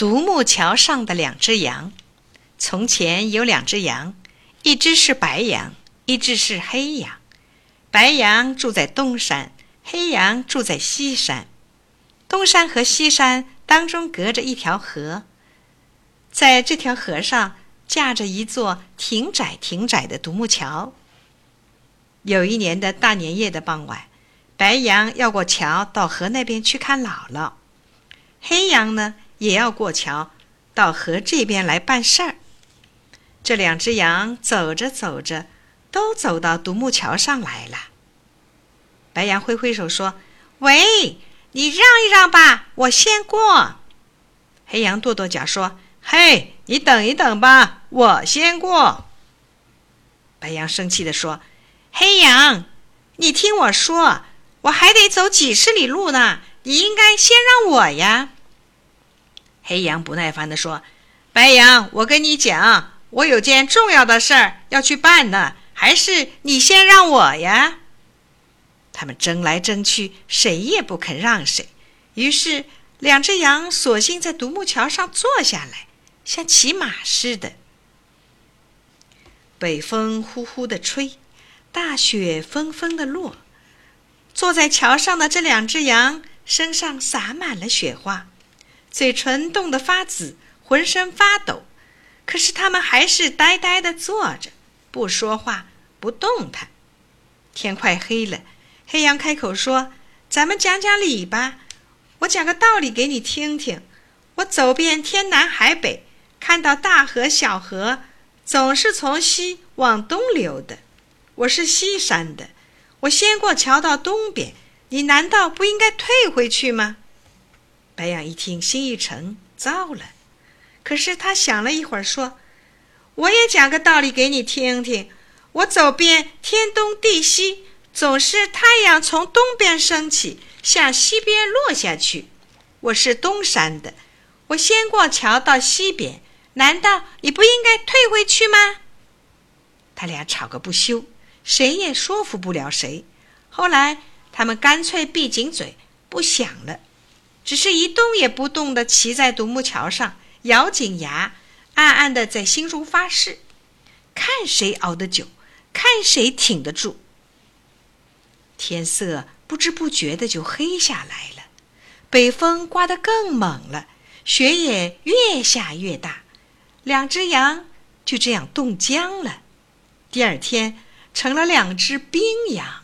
独木桥上的两只羊。从前有两只羊，一只是白羊，一只是黑羊。白羊住在东山，黑羊住在西山。东山和西山当中隔着一条河，在这条河上架着一座挺窄挺窄的独木桥。有一年的大年夜的傍晚，白羊要过桥到河那边去看姥姥，黑羊呢也要过桥到河这边来办事儿。这两只羊走着走着，都走到独木桥上来了。白羊挥挥手说：“喂，你让一让吧，我先过。”黑羊跺跺脚说：“嘿，你等一等吧，我先过。”白羊生气地说：“黑羊，你听我说，我还得走几十里路呢，你应该先让我呀。”黑羊不耐烦地说：“白羊，我跟你讲。”我有件重要的事儿要去办呢，还是你先让我呀？他们争来争去，谁也不肯让谁。于是，两只羊索性在独木桥上坐下来，像骑马似的。北风呼呼的吹，大雪纷纷的落。坐在桥上的这两只羊身上洒满了雪花，嘴唇冻得发紫，浑身发抖。可是他们还是呆呆地坐着，不说话，不动弹。天快黑了，黑羊开口说：“咱们讲讲理吧，我讲个道理给你听听。我走遍天南海北，看到大河小河，总是从西往东流的。我是西山的，我先过桥到东边，你难道不应该退回去吗？”白羊一听，心一沉，糟了。可是他想了一会儿，说：“我也讲个道理给你听听。我走遍天东地西，总是太阳从东边升起，向西边落下去。我是东山的，我先过桥到西边，难道你不应该退回去吗？”他俩吵个不休，谁也说服不了谁。后来他们干脆闭紧嘴，不想了，只是一动也不动地骑在独木桥上。咬紧牙，暗暗的在心中发誓：看谁熬得久，看谁挺得住。天色不知不觉的就黑下来了，北风刮得更猛了，雪也越下越大，两只羊就这样冻僵了。第二天，成了两只冰羊。